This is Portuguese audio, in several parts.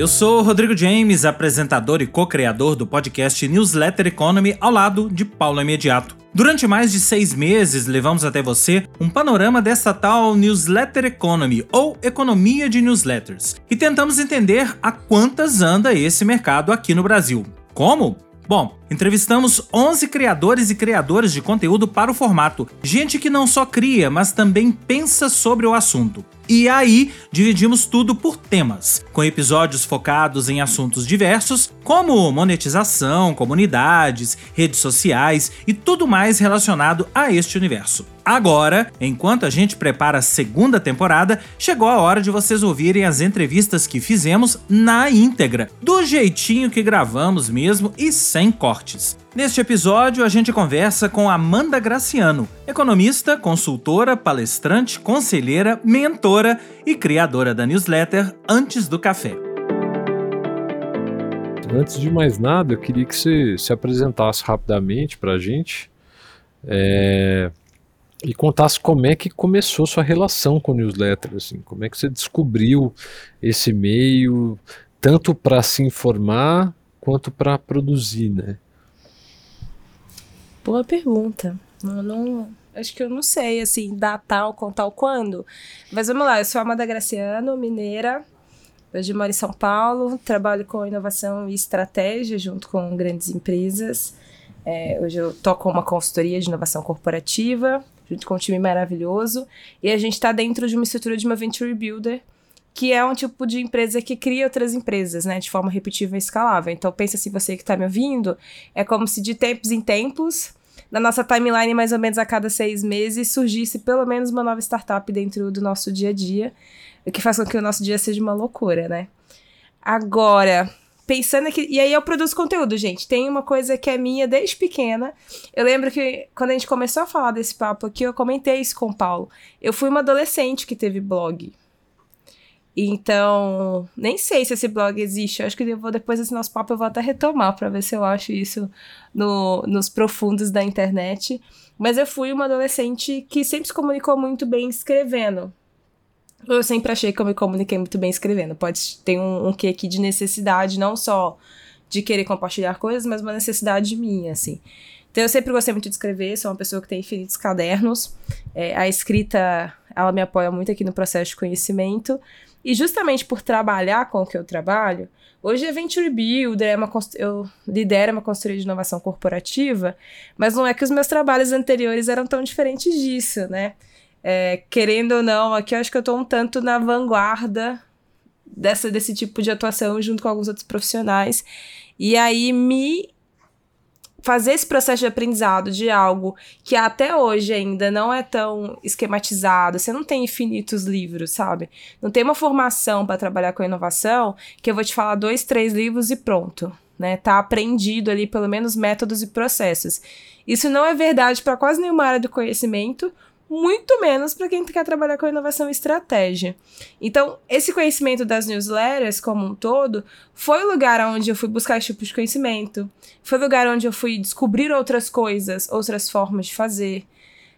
Eu sou Rodrigo James, apresentador e co-criador do podcast Newsletter Economy, ao lado de Paulo Imediato. Durante mais de seis meses, levamos até você um panorama dessa tal Newsletter Economy, ou economia de newsletters, e tentamos entender a quantas anda esse mercado aqui no Brasil. Como? Bom, entrevistamos 11 criadores e criadoras de conteúdo para o formato, gente que não só cria, mas também pensa sobre o assunto. E aí, dividimos tudo por temas, com episódios focados em assuntos diversos, como monetização, comunidades, redes sociais e tudo mais relacionado a este universo. Agora, enquanto a gente prepara a segunda temporada, chegou a hora de vocês ouvirem as entrevistas que fizemos na íntegra, do jeitinho que gravamos mesmo e sem cortes. Neste episódio, a gente conversa com Amanda Graciano, economista, consultora, palestrante, conselheira, mentora e criadora da newsletter Antes do Café. Antes de mais nada, eu queria que você se apresentasse rapidamente para a gente é, e contasse como é que começou sua relação com newsletter, assim, como é que você descobriu esse meio, tanto para se informar quanto para produzir, né? Boa pergunta. Eu não, acho que eu não sei, assim, datar ou contar o quando. Mas vamos lá, eu sou Amada Graciano, mineira. Hoje moro em São Paulo, trabalho com inovação e estratégia junto com grandes empresas. É, hoje eu toco uma consultoria de inovação corporativa, junto com um time maravilhoso. E a gente está dentro de uma estrutura de uma Venture Builder, que é um tipo de empresa que cria outras empresas, né, de forma repetível e escalável. Então pensa se você que está me ouvindo, é como se de tempos em tempos, na nossa timeline mais ou menos a cada seis meses, surgisse pelo menos uma nova startup dentro do nosso dia a dia, o que faz com que o nosso dia seja uma loucura, né? Agora, pensando aqui. E aí eu produzo conteúdo, gente. Tem uma coisa que é minha desde pequena. Eu lembro que quando a gente começou a falar desse papo aqui, eu comentei isso com o Paulo. Eu fui uma adolescente que teve blog. Então, nem sei se esse blog existe. Eu acho que eu vou, depois desse nosso papo, eu vou até retomar para ver se eu acho isso no, nos profundos da internet. Mas eu fui uma adolescente que sempre se comunicou muito bem escrevendo. Eu sempre achei que eu me comuniquei muito bem escrevendo. Pode ter um, um quê aqui de necessidade, não só de querer compartilhar coisas, mas uma necessidade minha, assim. Então eu sempre gostei muito de escrever, sou uma pessoa que tem infinitos cadernos. É, a escrita, ela me apoia muito aqui no processo de conhecimento. E justamente por trabalhar com o que eu trabalho, hoje é Venture Builder, é uma, eu lidero uma consultoria de inovação corporativa, mas não é que os meus trabalhos anteriores eram tão diferentes disso, né? É, querendo ou não, aqui eu acho que eu estou um tanto na vanguarda dessa, desse tipo de atuação junto com alguns outros profissionais. E aí me fazer esse processo de aprendizado de algo que até hoje ainda não é tão esquematizado, você não tem infinitos livros, sabe? Não tem uma formação para trabalhar com inovação que eu vou te falar dois, três livros e pronto. Né, tá aprendido ali pelo menos métodos e processos. Isso não é verdade para quase nenhuma área do conhecimento, muito menos para quem quer trabalhar com inovação e estratégia. Então, esse conhecimento das newsletters como um todo foi o lugar onde eu fui buscar esse tipo de conhecimento, foi o lugar onde eu fui descobrir outras coisas, outras formas de fazer.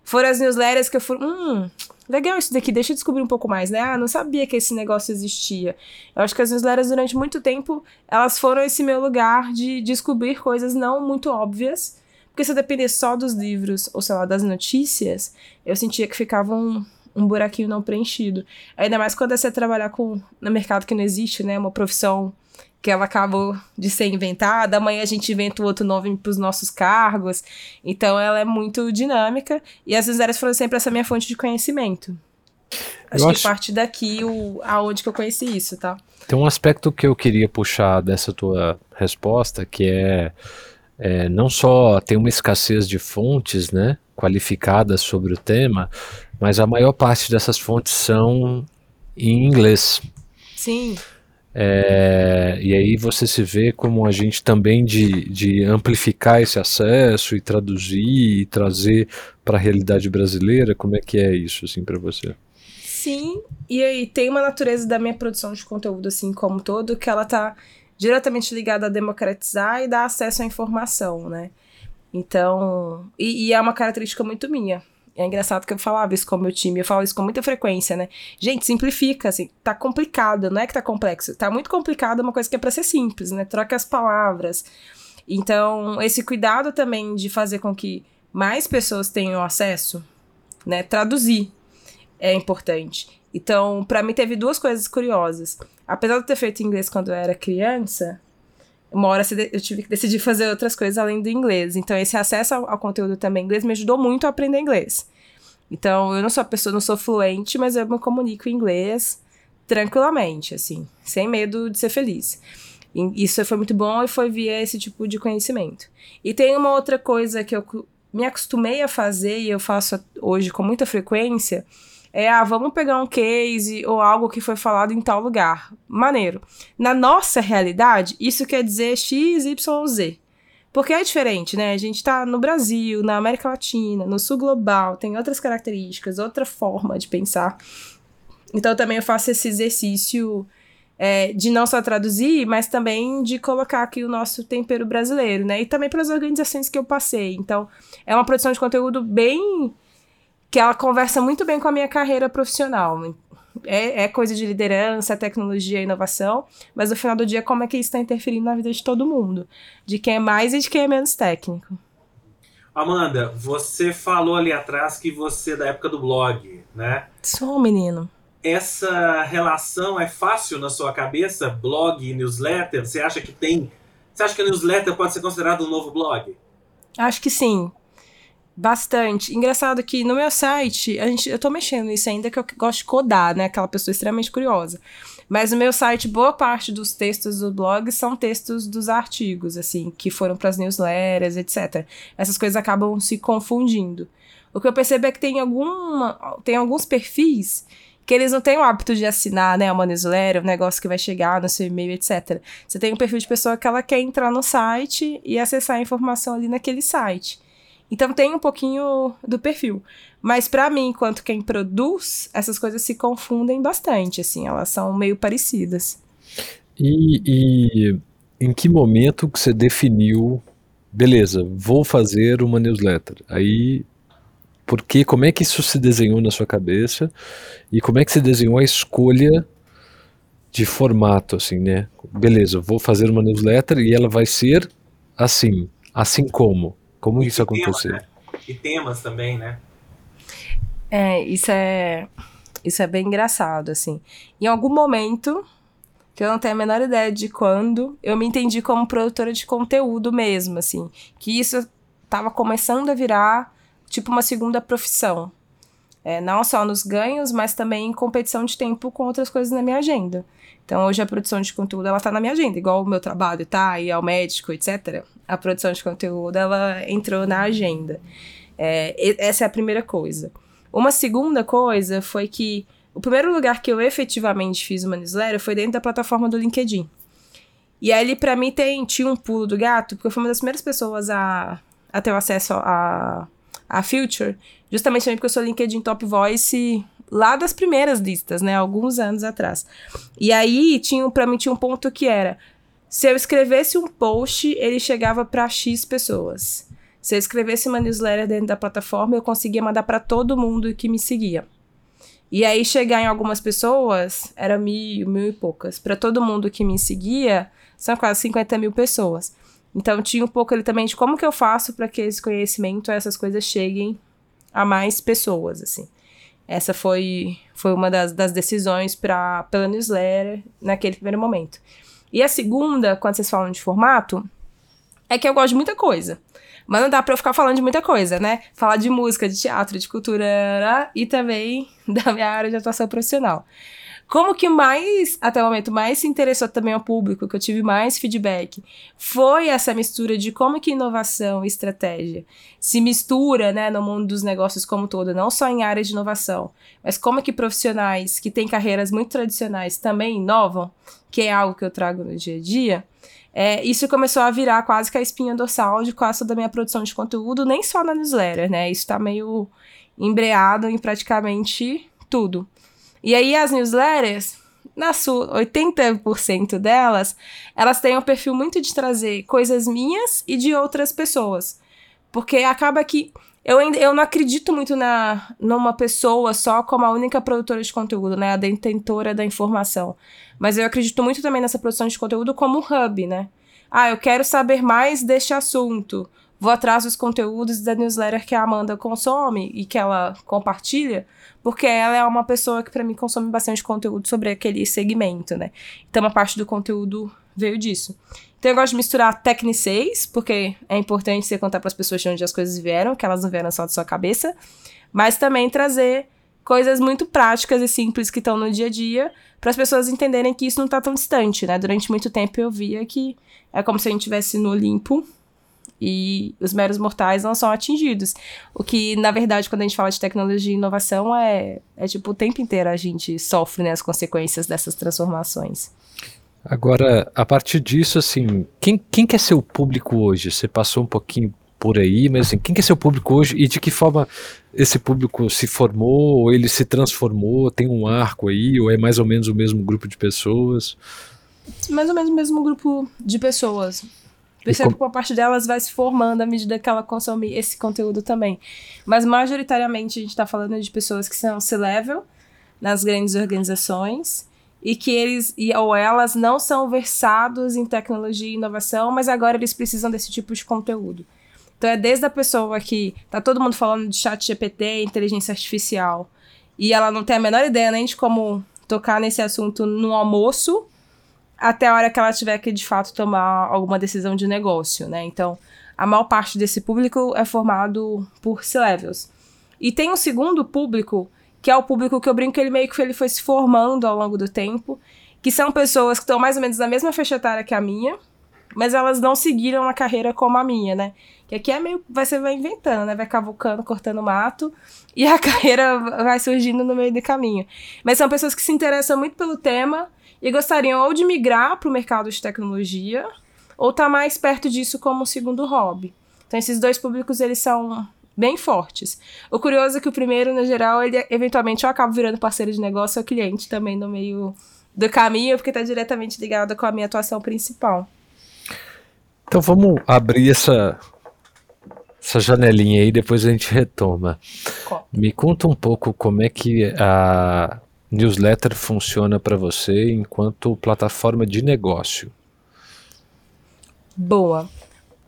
Foram as newsletters que eu fui, hum, legal isso daqui, deixa eu descobrir um pouco mais, né? Ah, não sabia que esse negócio existia. Eu acho que as newsletters durante muito tempo, elas foram esse meu lugar de descobrir coisas não muito óbvias, porque se eu dependesse só dos livros, ou sei lá, das notícias, eu sentia que ficava um, um buraquinho não preenchido. Ainda mais quando é você trabalhar com no mercado que não existe, né? Uma profissão que ela acabou de ser inventada, amanhã a gente inventa outro nome para os nossos cargos. Então ela é muito dinâmica e as áreas foram sempre essa minha fonte de conhecimento. Acho, acho que parte daqui o, aonde que eu conheci isso, tá? Tem um aspecto que eu queria puxar dessa tua resposta, que é é, não só tem uma escassez de fontes né, qualificadas sobre o tema, mas a maior parte dessas fontes são em inglês. Sim. É, e aí você se vê como a gente também de, de amplificar esse acesso e traduzir e trazer para a realidade brasileira, como é que é isso assim para você? Sim, e aí tem uma natureza da minha produção de conteúdo assim como todo que ela tá diretamente ligada a democratizar e dar acesso à informação, né? Então, e, e, é uma característica muito minha. É engraçado que eu falava isso com o meu time, eu falo isso com muita frequência, né? Gente, simplifica, assim, tá complicado, não é que tá complexo. Tá muito complicado é uma coisa que é pra ser simples, né? Troca as palavras. Então, esse cuidado também de fazer com que mais pessoas tenham acesso, né? Traduzir é importante. Então, para mim teve duas coisas curiosas. Apesar de eu ter feito inglês quando eu era criança, uma hora eu tive que decidir fazer outras coisas além do inglês. Então, esse acesso ao, conteúdo também inglês me ajudou muito a aprender inglês. Então, eu não sou a pessoa, não sou fluente, mas eu me comunico em inglês tranquilamente, assim, sem medo de ser feliz. Isso foi muito bom e foi via esse tipo de conhecimento. E tem uma outra coisa que eu me acostumei a fazer e eu faço hoje com muita frequência, é, ah, vamos pegar um case ou algo que foi falado em tal lugar. Maneiro. Na nossa realidade, isso quer dizer X, Y, Z. Porque é diferente, né? A gente tá no Brasil, na América Latina, no sul global, tem outras características, outra forma de pensar. Então também eu faço esse exercício é, de não só traduzir, mas também de colocar aqui o nosso tempero brasileiro, né? E também pelas organizações que eu passei. Então, é uma produção de conteúdo bem que ela conversa muito bem com a minha carreira profissional. É, é coisa de liderança, tecnologia inovação, mas no final do dia, como é que isso está interferindo na vida de todo mundo? De quem é mais e de quem é menos técnico. Amanda, você falou ali atrás que você é da época do blog, né? Sou menino. Essa relação é fácil na sua cabeça? Blog e newsletter? Você acha que tem. Você acha que a newsletter pode ser considerado um novo blog? Acho que sim. Bastante. Engraçado que no meu site, a gente, eu tô mexendo nisso ainda, que eu gosto de codar, né? Aquela pessoa extremamente curiosa. Mas no meu site, boa parte dos textos do blog são textos dos artigos, assim, que foram para as newsletters, etc. Essas coisas acabam se confundindo. O que eu percebo é que tem, alguma, tem alguns perfis que eles não têm o hábito de assinar, né, uma newsletter, um negócio que vai chegar no seu e-mail, etc. Você tem um perfil de pessoa que ela quer entrar no site e acessar a informação ali naquele site. Então tem um pouquinho do perfil. Mas para mim, enquanto quem produz, essas coisas se confundem bastante, assim, elas são meio parecidas. E, e em que momento que você definiu, beleza, vou fazer uma newsletter? Aí, porque, como é que isso se desenhou na sua cabeça? E como é que você desenhou a escolha de formato, assim, né? Beleza, vou fazer uma newsletter e ela vai ser assim, assim como. Como e isso aconteceu? Tema, né? E temas também, né? É, isso é. Isso é bem engraçado, assim. Em algum momento, que eu não tenho a menor ideia de quando, eu me entendi como produtora de conteúdo mesmo, assim. Que isso estava começando a virar, tipo, uma segunda profissão. É, não só nos ganhos, mas também em competição de tempo com outras coisas na minha agenda. Então, hoje a produção de conteúdo, ela tá na minha agenda, igual o meu trabalho tá, e ao médico, etc a produção de conteúdo ela entrou na agenda. É, essa é a primeira coisa. Uma segunda coisa foi que o primeiro lugar que eu efetivamente fiz uma newsletter foi dentro da plataforma do LinkedIn. E ali, para mim, tem, tinha um pulo do gato, porque eu fui uma das primeiras pessoas a, a ter acesso a, a Future, justamente porque eu sou LinkedIn Top Voice lá das primeiras listas, né? Alguns anos atrás. E aí, tinha, pra mim, tinha um ponto que era se eu escrevesse um post, ele chegava para X pessoas. Se eu escrevesse uma newsletter dentro da plataforma, eu conseguia mandar para todo mundo que me seguia. E aí chegar em algumas pessoas era mil, mil e poucas. Para todo mundo que me seguia, são quase 50 mil pessoas. Então tinha um pouco ali também de como que eu faço para que esse conhecimento, essas coisas cheguem a mais pessoas, assim. Essa foi, foi uma das, das decisões para pela newsletter naquele primeiro momento. E a segunda, quando vocês falam de formato, é que eu gosto de muita coisa. Mas não dá pra eu ficar falando de muita coisa, né? Falar de música, de teatro, de cultura e também da minha área de atuação profissional. Como que mais, até o momento, mais se interessou também ao público, que eu tive mais feedback, foi essa mistura de como que inovação e estratégia se mistura, né, no mundo dos negócios como um todo, não só em áreas de inovação, mas como que profissionais que têm carreiras muito tradicionais também inovam, que é algo que eu trago no dia a dia. É, isso começou a virar quase que a espinha dorsal de quase toda a minha produção de conteúdo, nem só na newsletter, né? Isso tá meio embreado em praticamente tudo. E aí as newsletters, na sua 80% delas, elas têm um perfil muito de trazer coisas minhas e de outras pessoas. Porque acaba que eu, eu não acredito muito na, numa pessoa só como a única produtora de conteúdo, né? A detentora da informação. Mas eu acredito muito também nessa produção de conteúdo como hub, né? Ah, eu quero saber mais deste assunto. Vou atrás dos conteúdos da newsletter que a Amanda consome e que ela compartilha, porque ela é uma pessoa que para mim consome bastante conteúdo sobre aquele segmento, né? Então, uma parte do conteúdo veio disso. Então eu gosto de misturar tecniceis, porque é importante você contar para as pessoas de onde as coisas vieram, que elas não vieram só da sua cabeça, mas também trazer coisas muito práticas e simples que estão no dia a dia, para as pessoas entenderem que isso não está tão distante, né? Durante muito tempo eu via que é como se a gente estivesse no Olimpo e os meros mortais não são atingidos. O que, na verdade, quando a gente fala de tecnologia e inovação, é, é tipo o tempo inteiro a gente sofre né, as consequências dessas transformações. Agora, a partir disso, assim, quem, quem quer ser o público hoje? Você passou um pouquinho por aí, mas assim, quem quer ser o público hoje e de que forma esse público se formou, ou ele se transformou, tem um arco aí, ou é mais ou menos o mesmo grupo de pessoas? Mais ou menos o mesmo grupo de pessoas. Percebo que uma parte delas vai se formando à medida que ela consome esse conteúdo também. Mas majoritariamente a gente está falando de pessoas que são C-level nas grandes organizações e que eles e, ou elas não são versados em tecnologia e inovação, mas agora eles precisam desse tipo de conteúdo. Então é desde a pessoa que tá todo mundo falando de chat GPT, inteligência artificial, e ela não tem a menor ideia nem de como tocar nesse assunto no almoço, até a hora que ela tiver que de fato tomar alguma decisão de negócio, né? Então, a maior parte desse público é formado por C-levels. E tem um segundo público que é o público que eu brinco que ele meio que ele foi se formando ao longo do tempo, que são pessoas que estão mais ou menos na mesma faixa etária que a minha, mas elas não seguiram a carreira como a minha, né? Que aqui é meio. Vai, você vai inventando, né? Vai cavucando, cortando mato, e a carreira vai surgindo no meio do caminho. Mas são pessoas que se interessam muito pelo tema e gostariam ou de migrar para o mercado de tecnologia, ou estar tá mais perto disso como um segundo hobby. Então, esses dois públicos, eles são bem fortes. O curioso é que o primeiro, no geral, ele eventualmente eu acabo virando parceiro de negócio ou cliente também no meio do caminho, porque está diretamente ligado com a minha atuação principal. Então vamos abrir essa, essa janelinha aí, depois a gente retoma. Me conta um pouco como é que a newsletter funciona para você enquanto plataforma de negócio. Boa.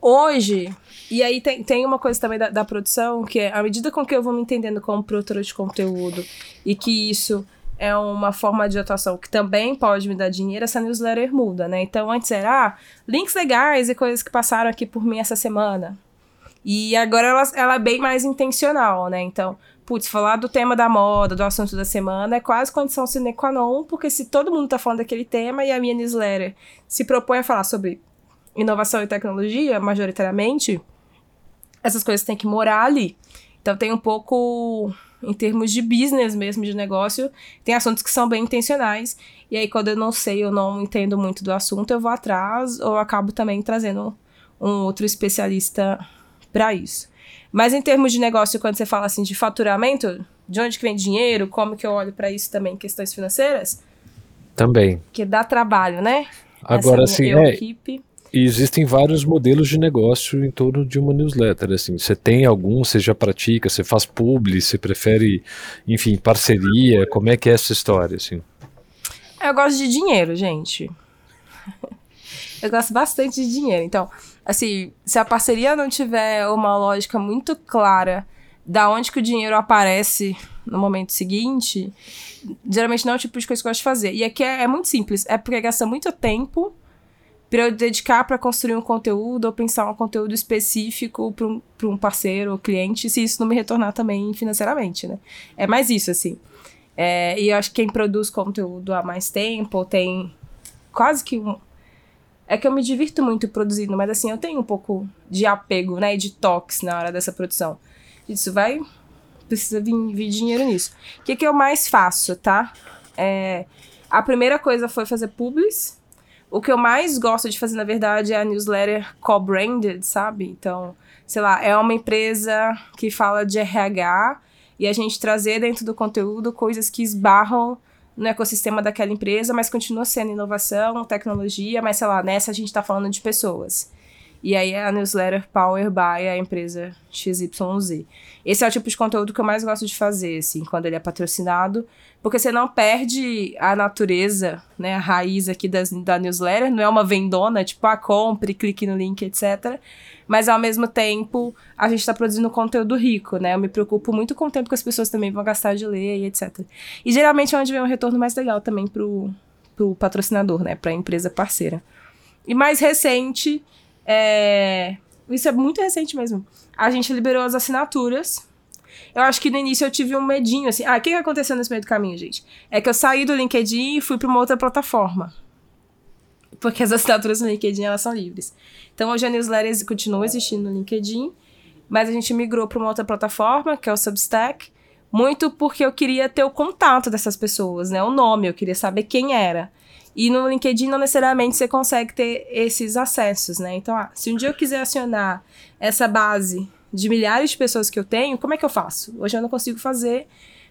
Hoje, e aí tem, tem uma coisa também da, da, produção, que é à medida com que eu vou me entendendo como produtora de conteúdo e que isso é uma forma de atuação que também pode me dar dinheiro, essa newsletter muda, né? Então antes era ah, links legais e coisas que passaram aqui por mim essa semana. E agora ela, ela é bem mais intencional, né? Então, putz, falar do tema da moda, do assunto da semana, é quase condição sine qua non, porque se todo mundo tá falando daquele tema e a minha newsletter se propõe a falar sobre inovação e tecnologia, majoritariamente, essas coisas têm que morar ali. Então tem um pouco em termos de business mesmo, de negócio, tem assuntos que são bem intencionais. E aí, quando eu não sei, eu não entendo muito do assunto, eu vou atrás ou acabo também trazendo um outro especialista para isso. Mas em termos de negócio, quando você fala assim de faturamento, de onde que vem dinheiro, como que eu olho para isso também, questões financeiras? Também. Que dá trabalho, né? Agora sim, é. Equipe. E existem vários modelos de negócio em torno de uma newsletter. Assim, você tem algum, você já pratica, você faz publi, você prefere, enfim, parceria? Como é que é essa história? Assim? Eu gosto de dinheiro, gente. Eu gosto bastante de dinheiro. Então, assim, se a parceria não tiver uma lógica muito clara da onde que o dinheiro aparece no momento seguinte, geralmente não é o tipo de coisa que eu gosto de fazer. E aqui é, é muito simples. É porque gasta muito tempo para eu dedicar para construir um conteúdo ou pensar um conteúdo específico para um, um parceiro ou cliente, se isso não me retornar também financeiramente, né? É mais isso, assim. É, e eu acho que quem produz conteúdo há mais tempo tem quase que um. É que eu me divirto muito produzindo, mas assim, eu tenho um pouco de apego, né? E de toques na hora dessa produção. Isso vai. Precisa vir, vir dinheiro nisso. O que, que eu mais faço, tá? É, a primeira coisa foi fazer publis o que eu mais gosto de fazer, na verdade, é a newsletter co-branded, sabe? Então, sei lá, é uma empresa que fala de RH e a gente trazer dentro do conteúdo coisas que esbarram no ecossistema daquela empresa, mas continua sendo inovação, tecnologia, mas sei lá, nessa a gente está falando de pessoas. E aí é a newsletter Power by a empresa XYZ. Esse é o tipo de conteúdo que eu mais gosto de fazer, assim, quando ele é patrocinado, porque você não perde a natureza, né, a raiz aqui das, da newsletter, não é uma vendona, tipo, ah, compre, clique no link, etc. Mas ao mesmo tempo, a gente está produzindo conteúdo rico, né? Eu me preocupo muito com o tempo que as pessoas também vão gastar de ler e etc. E geralmente é onde vem um retorno mais legal também pro, pro patrocinador, né, pra empresa parceira. E mais recente, é... isso é muito recente mesmo. A gente liberou as assinaturas. Eu acho que no início eu tive um medinho, assim. Ah, o que aconteceu nesse meio do caminho, gente? É que eu saí do LinkedIn e fui para uma outra plataforma. Porque as assinaturas no LinkedIn, elas são livres. Então, hoje a newsletter continua existindo no LinkedIn, mas a gente migrou para uma outra plataforma, que é o Substack, muito porque eu queria ter o contato dessas pessoas, né? O nome, eu queria saber quem era. E no LinkedIn não necessariamente você consegue ter esses acessos, né? Então, ah, se um dia eu quiser acionar essa base de milhares de pessoas que eu tenho, como é que eu faço? Hoje eu não consigo fazer,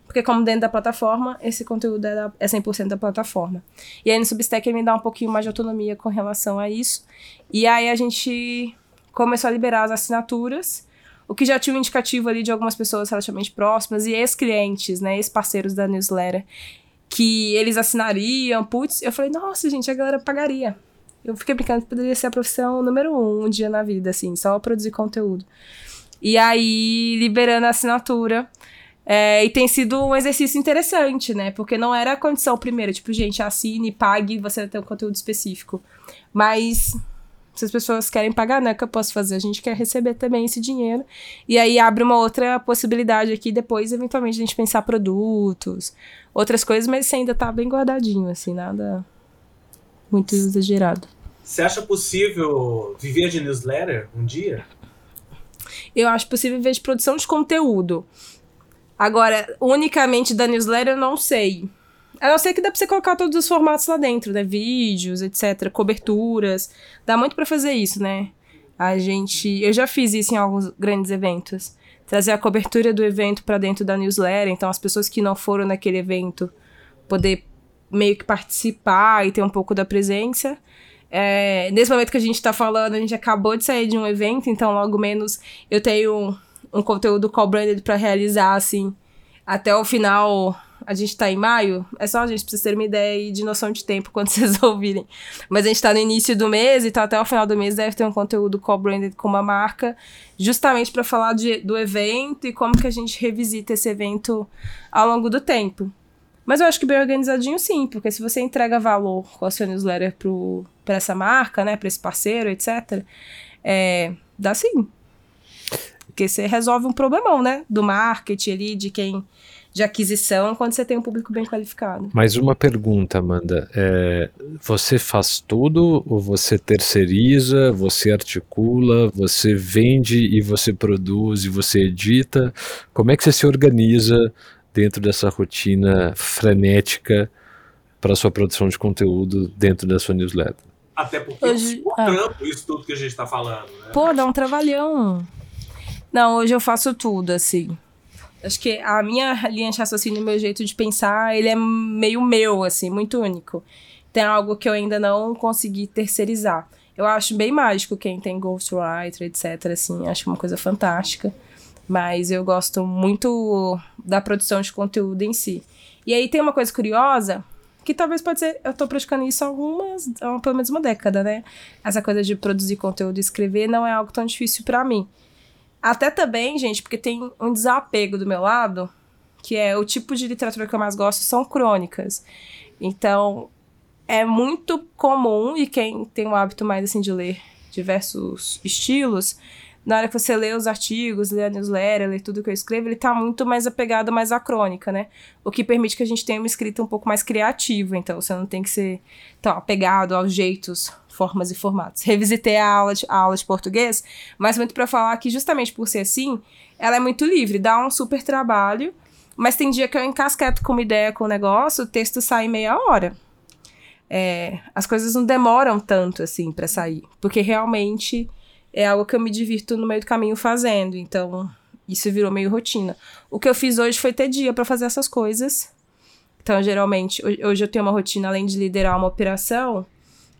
porque como dentro da plataforma, esse conteúdo é, da, é 100% da plataforma. E aí no Substack ele me dá um pouquinho mais de autonomia com relação a isso. E aí a gente começou a liberar as assinaturas, o que já tinha um indicativo ali de algumas pessoas relativamente próximas e ex-clientes, né, ex-parceiros da newsletter que eles assinariam, putz, eu falei, nossa, gente, a galera pagaria. Eu fiquei brincando que poderia ser a profissão número um um dia na vida, assim, só produzir conteúdo. E aí, liberando a assinatura. É, e tem sido um exercício interessante, né? Porque não era a condição primeira, tipo, gente, assine, pague, você vai ter um conteúdo específico. Mas se as pessoas querem pagar, né? O que eu posso fazer? A gente quer receber também esse dinheiro. E aí abre uma outra possibilidade aqui, depois, eventualmente, a gente pensar produtos, outras coisas, mas isso ainda tá bem guardadinho, assim, nada muito exagerado. Você acha possível viver de newsletter um dia? Eu acho possível viver de produção de conteúdo. Agora, unicamente da newsletter, eu não sei. A não ser que dá pra você colocar todos os formatos lá dentro, né? Vídeos, etc., coberturas. Dá muito para fazer isso, né? A gente. Eu já fiz isso em alguns grandes eventos. Trazer a cobertura do evento para dentro da newsletter. Então, as pessoas que não foram naquele evento poder meio que participar e ter um pouco da presença. É, nesse momento que a gente tá falando, a gente acabou de sair de um evento, então logo menos eu tenho um, um conteúdo co-branded para realizar, assim, até o final a gente tá em maio, é só a gente precisa ter uma ideia de noção de tempo quando vocês ouvirem. Mas a gente tá no início do mês, então até o final do mês deve ter um conteúdo co-branded com uma marca, justamente para falar de, do evento e como que a gente revisita esse evento ao longo do tempo. Mas eu acho que bem organizadinho sim, porque se você entrega valor com a sua newsletter para essa marca, né, para esse parceiro, etc., é, dá sim. Porque você resolve um problemão, né, do marketing ali, de quem de aquisição quando você tem um público bem qualificado. Mais uma pergunta, Amanda. É, você faz tudo ou você terceiriza, você articula, você vende e você produz e você edita? Como é que você se organiza dentro dessa rotina frenética para sua produção de conteúdo dentro da sua newsletter? Até porque hoje, é um ah. trampo isso tudo que a gente está falando. Né? Pô, dá um trabalhão. Não, hoje eu faço tudo, assim. Acho que a minha linha de raciocínio, meu jeito de pensar, ele é meio meu, assim, muito único. Tem algo que eu ainda não consegui terceirizar. Eu acho bem mágico quem tem ghostwriter, etc, assim, acho uma coisa fantástica. Mas eu gosto muito da produção de conteúdo em si. E aí tem uma coisa curiosa, que talvez pode ser, eu tô praticando isso há algumas, há pelo menos uma década, né? Essa coisa de produzir conteúdo e escrever não é algo tão difícil para mim. Até também, gente, porque tem um desapego do meu lado, que é o tipo de literatura que eu mais gosto são crônicas. Então, é muito comum, e quem tem o hábito mais assim de ler diversos estilos, na hora que você lê os artigos, lê a newsletter, lê tudo que eu escrevo, ele tá muito mais apegado mais à crônica, né? O que permite que a gente tenha uma escrita um pouco mais criativa, então você não tem que ser tão apegado aos jeitos, formas e formatos. Revisitei a aula de, a aula de português, mas muito para falar que justamente por ser assim, ela é muito livre, dá um super trabalho, mas tem dia que eu encasqueto com uma ideia com o negócio, o texto sai em meia hora. É, as coisas não demoram tanto assim para sair, porque realmente é algo que eu me divirto no meio do caminho fazendo. Então, isso virou meio rotina. O que eu fiz hoje foi ter dia para fazer essas coisas. Então, geralmente, hoje eu tenho uma rotina, além de liderar uma operação,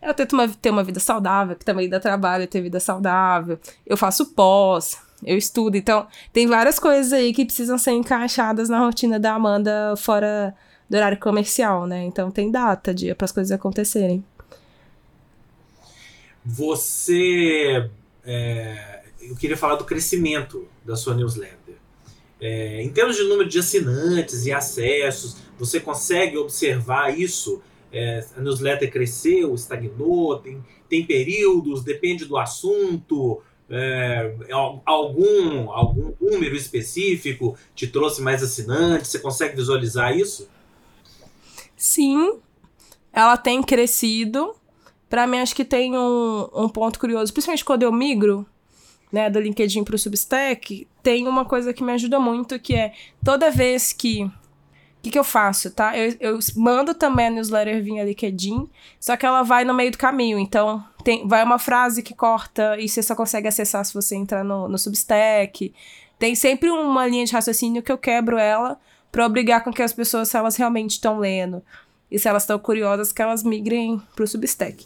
Eu tento uma, ter uma vida saudável, que também dá trabalho ter vida saudável. Eu faço pós, eu estudo. Então, tem várias coisas aí que precisam ser encaixadas na rotina da Amanda fora do horário comercial, né? Então, tem data, dia para as coisas acontecerem. Você. É, eu queria falar do crescimento da sua newsletter. É, em termos de número de assinantes e acessos, você consegue observar isso? É, a newsletter cresceu, estagnou, tem, tem períodos, depende do assunto, é, algum, algum número específico te trouxe mais assinantes? Você consegue visualizar isso? Sim, ela tem crescido. Para mim, acho que tem um, um ponto curioso, principalmente quando eu migro né, do LinkedIn para o Substack, tem uma coisa que me ajuda muito, que é toda vez que. O que, que eu faço, tá? Eu, eu mando também a newsletter via LinkedIn, só que ela vai no meio do caminho. Então, tem, vai uma frase que corta e você só consegue acessar se você entrar no, no Substack. Tem sempre uma linha de raciocínio que eu quebro ela para obrigar com que as pessoas, se elas realmente estão lendo e se elas estão curiosas, que elas migrem pro Substack.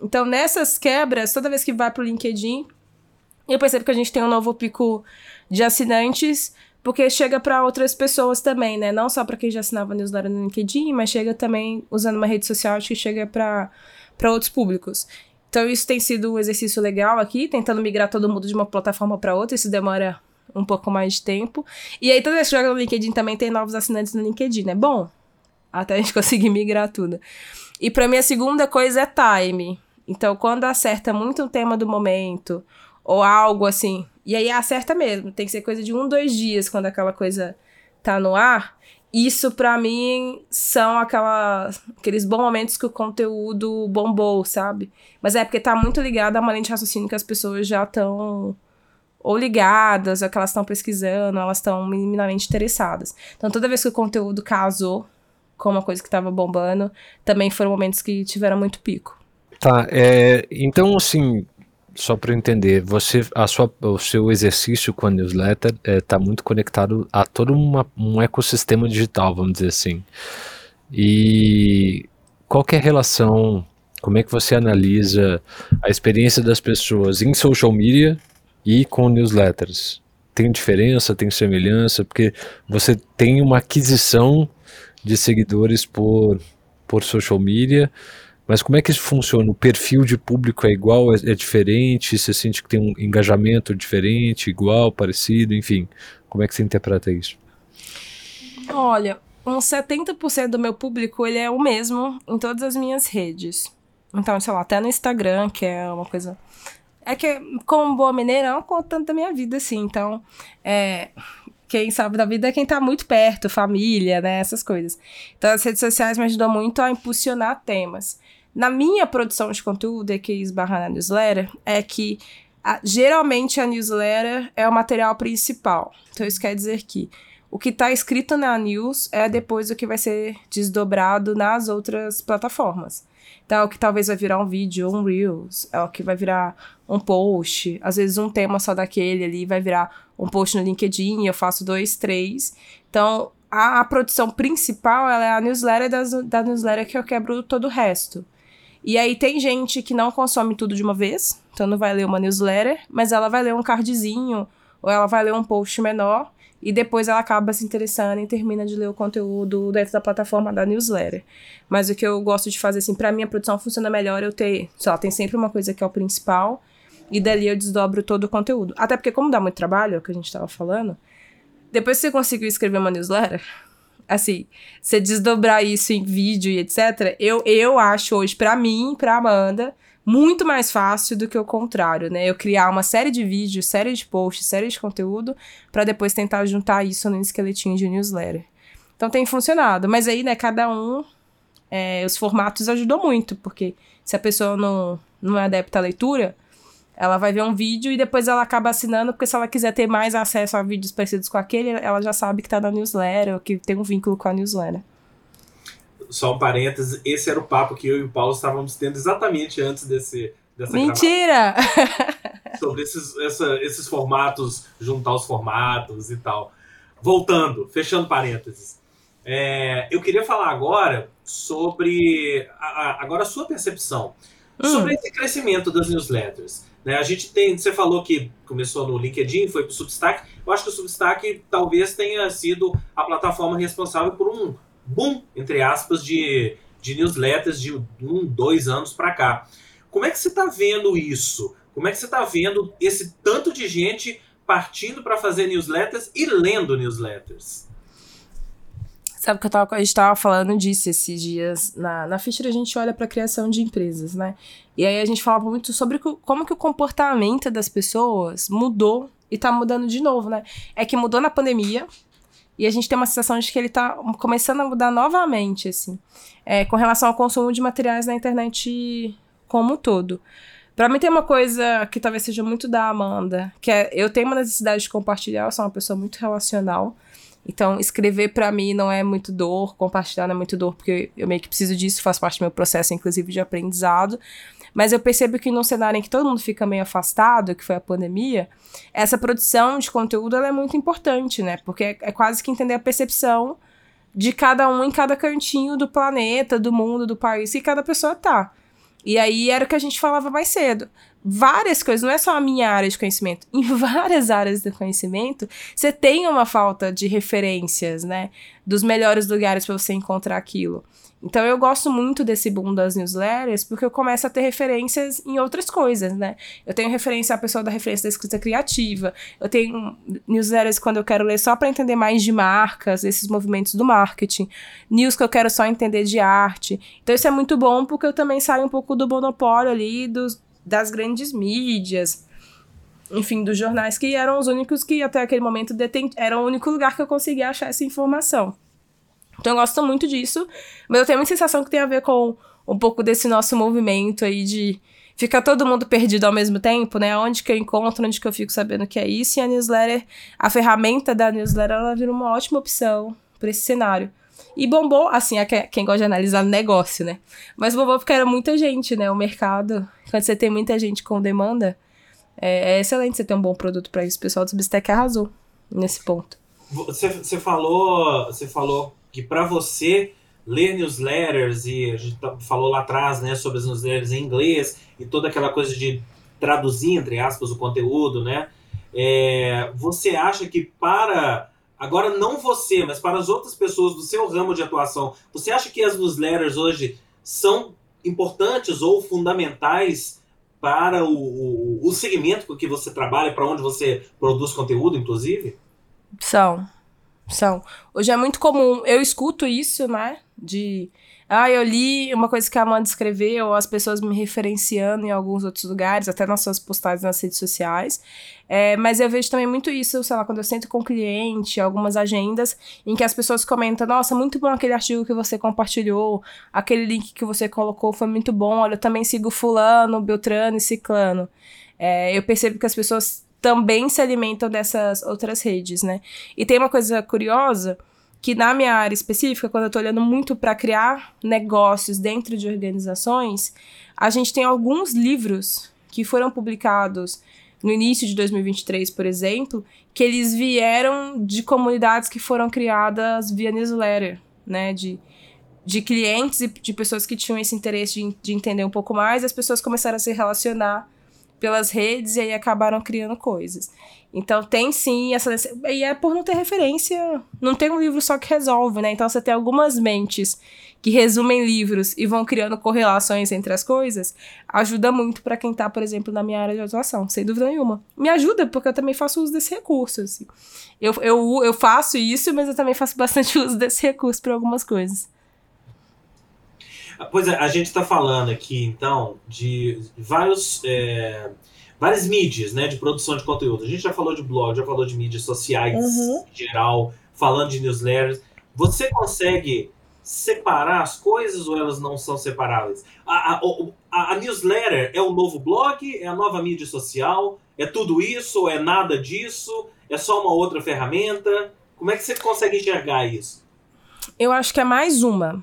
Então, nessas quebras, toda vez que vai pro LinkedIn, eu percebo que a gente tem um novo pico de assinantes, porque chega para outras pessoas também, né? Não só para quem já assinava newsletter no LinkedIn, mas chega também usando uma rede social, acho que chega para outros públicos. Então isso tem sido um exercício legal aqui, tentando migrar todo mundo de uma plataforma para outra, isso demora um pouco mais de tempo. E aí toda vez que joga no LinkedIn também tem novos assinantes no LinkedIn, é bom até a gente conseguir migrar tudo. E para mim a segunda coisa é time. Então quando acerta muito o tema do momento, ou algo assim. E aí acerta mesmo. Tem que ser coisa de um, dois dias quando aquela coisa tá no ar. Isso, para mim, são aquela, aqueles bons momentos que o conteúdo bombou, sabe? Mas é porque tá muito ligado a uma lente de raciocínio que as pessoas já estão ou ligadas, ou que elas estão pesquisando, elas estão minimamente interessadas. Então, toda vez que o conteúdo casou com uma coisa que estava bombando, também foram momentos que tiveram muito pico. Tá, é, então, assim, só para entender, você, a sua, o seu exercício com a newsletter está é, tá muito conectado a todo uma, um ecossistema digital, vamos dizer assim. E qual é a relação, como é que você analisa a experiência das pessoas em social media e com newsletters? Tem diferença, tem semelhança? Porque você tem uma aquisição de seguidores por, por social media, mas como é que isso funciona? O perfil de público é igual, é, é, diferente? Você sente que tem um engajamento diferente, igual, parecido, enfim? Como é que você interpreta isso? Olha, uns 70% do meu público ele é o mesmo em todas as minhas redes. Então, sei lá, até no Instagram, que é uma coisa. É que, como boa mineira, eu não conto tanto da minha vida, assim. Então, é, quem sabe da vida é quem tá muito perto, família, né? Essas coisas. Então, as redes sociais me ajudam muito a impulsionar temas. Na minha produção de conteúdo, é que esbarra na newsletter, é que a, geralmente a newsletter é o material principal. Então, isso quer dizer que o que está escrito na news é depois o que vai ser desdobrado nas outras plataformas. Então, é o que talvez vai virar um vídeo, um Reels, é o que vai virar um post, às vezes um tema só daquele ali vai virar um post no LinkedIn, eu faço dois, três. Então, a, a produção principal é a newsletter das, da newsletter que eu quebro todo o resto. E aí tem gente que não consome tudo de uma vez, então não vai ler uma newsletter, mas ela vai ler um cardzinho, ou ela vai ler um post menor, e depois ela acaba se interessando e termina de ler o conteúdo dentro da plataforma da newsletter. Mas o que eu gosto de fazer, assim, pra minha produção funciona melhor eu ter, sei lá, tem sempre uma coisa que é o principal, e dali eu desdobro todo o conteúdo. Até porque, como dá muito trabalho, é o que a gente tava falando, depois que você conseguiu escrever uma newsletter, assim, você desdobrar isso em vídeo e etc., eu, eu acho hoje, para mim, pra Amanda, muito mais fácil do que o contrário, né? Eu criar uma série de vídeos, série de posts, série de conteúdo, para depois tentar juntar isso num esqueletinho de newsletter. Então tem funcionado. Mas aí, né, cada um. É, os formatos ajudam muito, porque se a pessoa não, não é adepta à leitura, ela vai ver um vídeo e depois ela acaba assinando, porque se ela quiser ter mais acesso a vídeos parecidos com aquele, ela já sabe que tá na newsletter, ou que tem um vínculo com a newsletter. Só um parênteses, esse era o papo que eu e o Paulo estávamos tendo exatamente antes desse, dessa Mentira! Sobre esses, essa, esses formatos, juntar os formatos e tal. Voltando, fechando parênteses. É, eu queria falar agora sobre a, a, agora a sua percepção hum. sobre esse crescimento das newsletters. Né? A gente tem, você falou que começou no LinkedIn, foi para o Substack. Eu acho que o Substack talvez tenha sido a plataforma responsável por um boom, entre aspas, de, de newsletters de um, dois anos para cá. Como é que você está vendo isso? Como é que você está vendo esse tanto de gente partindo para fazer newsletters e lendo newsletters? Sabe que eu tava, a gente estava falando disso esses dias. Na, na Fischer a gente olha para a criação de empresas, né? E aí a gente falava muito sobre como que o comportamento das pessoas mudou e está mudando de novo, né? É que mudou na pandemia, e a gente tem uma sensação de que ele está começando a mudar novamente, assim, é, com relação ao consumo de materiais na internet como um todo. Para mim tem uma coisa que talvez seja muito da Amanda, que é eu tenho uma necessidade de compartilhar, eu sou uma pessoa muito relacional. Então, escrever para mim não é muito dor, compartilhar não é muito dor, porque eu meio que preciso disso, faz parte do meu processo, inclusive, de aprendizado. Mas eu percebo que num cenário em que todo mundo fica meio afastado, que foi a pandemia, essa produção de conteúdo é muito importante, né? Porque é, é quase que entender a percepção de cada um em cada cantinho do planeta, do mundo, do país que cada pessoa tá. E aí era o que a gente falava mais cedo. Várias coisas, não é só a minha área de conhecimento. Em várias áreas do conhecimento, você tem uma falta de referências, né? Dos melhores lugares para você encontrar aquilo. Então eu gosto muito desse boom das newsletters porque eu começo a ter referências em outras coisas, né? Eu tenho referência à pessoa da referência da escrita criativa, eu tenho newsletters quando eu quero ler só para entender mais de marcas, esses movimentos do marketing, news que eu quero só entender de arte. Então isso é muito bom porque eu também saio um pouco do monopólio ali dos, das grandes mídias enfim, dos jornais que eram os únicos que até aquele momento deten era o único lugar que eu conseguia achar essa informação. Então eu gosto muito disso, mas eu tenho uma sensação que tem a ver com um pouco desse nosso movimento aí de ficar todo mundo perdido ao mesmo tempo, né? Onde que eu encontro, onde que eu fico sabendo que é isso, e a newsletter, a ferramenta da newsletter, ela vira uma ótima opção para esse cenário. E bombou, assim, é quem gosta de analisar negócio, né? Mas bombou porque era muita gente, né? O mercado, quando você tem muita gente com demanda, é, é excelente você ter um bom produto para isso. O pessoal do Substack arrasou nesse ponto. Você, você falou, você falou que para você ler newsletters, e a gente tá, falou lá atrás né, sobre as newsletters em inglês e toda aquela coisa de traduzir, entre aspas, o conteúdo, né? É, você acha que para. Agora, não você, mas para as outras pessoas do seu ramo de atuação, você acha que as newsletters hoje são importantes ou fundamentais para o, o, o segmento com que você trabalha, para onde você produz conteúdo, inclusive? São. São. Hoje é muito comum, eu escuto isso, né? De. Ah, eu li uma coisa que a Amanda escreveu, as pessoas me referenciando em alguns outros lugares, até nas suas postagens nas redes sociais. É, mas eu vejo também muito isso, sei lá, quando eu sento com cliente, algumas agendas, em que as pessoas comentam: Nossa, muito bom aquele artigo que você compartilhou, aquele link que você colocou foi muito bom, olha, eu também sigo Fulano, Beltrano e Ciclano. É, eu percebo que as pessoas também se alimentam dessas outras redes, né? E tem uma coisa curiosa que na minha área específica, quando eu estou olhando muito para criar negócios dentro de organizações, a gente tem alguns livros que foram publicados no início de 2023, por exemplo, que eles vieram de comunidades que foram criadas via newsletter, né? De, de clientes e de pessoas que tinham esse interesse de, de entender um pouco mais, as pessoas começaram a se relacionar pelas redes e aí acabaram criando coisas. Então tem sim essa. E é por não ter referência. Não tem um livro só que resolve, né? Então você tem algumas mentes que resumem livros e vão criando correlações entre as coisas. Ajuda muito para quem tá, por exemplo, na minha área de atuação, sem dúvida nenhuma. Me ajuda, porque eu também faço uso desse recurso. Assim. Eu, eu, eu faço isso, mas eu também faço bastante uso desse recurso para algumas coisas. Pois é, a gente está falando aqui, então, de vários, é, várias mídias né, de produção de conteúdo. A gente já falou de blog, já falou de mídias sociais uhum. em geral, falando de newsletters. Você consegue separar as coisas ou elas não são separáveis? A, a, a, newsletter é o novo blog? É a nova mídia social? É tudo isso? É nada disso? É só uma outra ferramenta? Como é que você consegue enxergar isso? Eu acho que é mais uma.